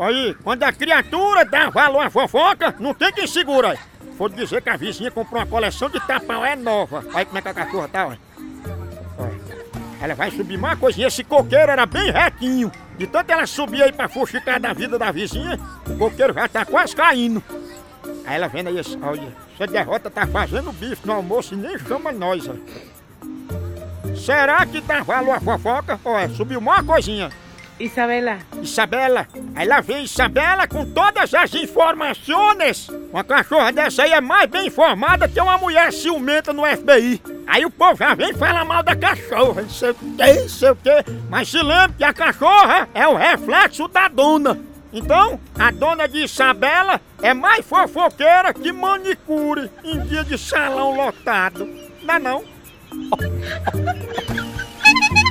Aí, quando a criatura dá valor à fofoca, não tem quem segura. Vou dizer que a vizinha comprou uma coleção de tapaué nova. Olha como é que a cachorra tá, ó. Ela vai subir uma coisinha. Esse coqueiro era bem retinho. De tanto ela subir aí pra fuxicar da vida da vizinha, o coqueiro já tá quase caindo. Aí ela vendo aí, olha, essa derrota tá fazendo bife no almoço e nem chama nós, ó. Será que dá valor a fofoca? Olha, subiu uma coisinha. Isabela. Isabela. Aí lá vem Isabela com todas as informações. Uma cachorra dessa aí é mais bem informada que uma mulher ciumenta no FBI. Aí o povo já vem falar mal da cachorra, não sei o que, não sei o que. Mas se lembre que a cachorra é o reflexo da dona. Então, a dona de Isabela é mais fofoqueira que manicure em dia de salão lotado. Não é não?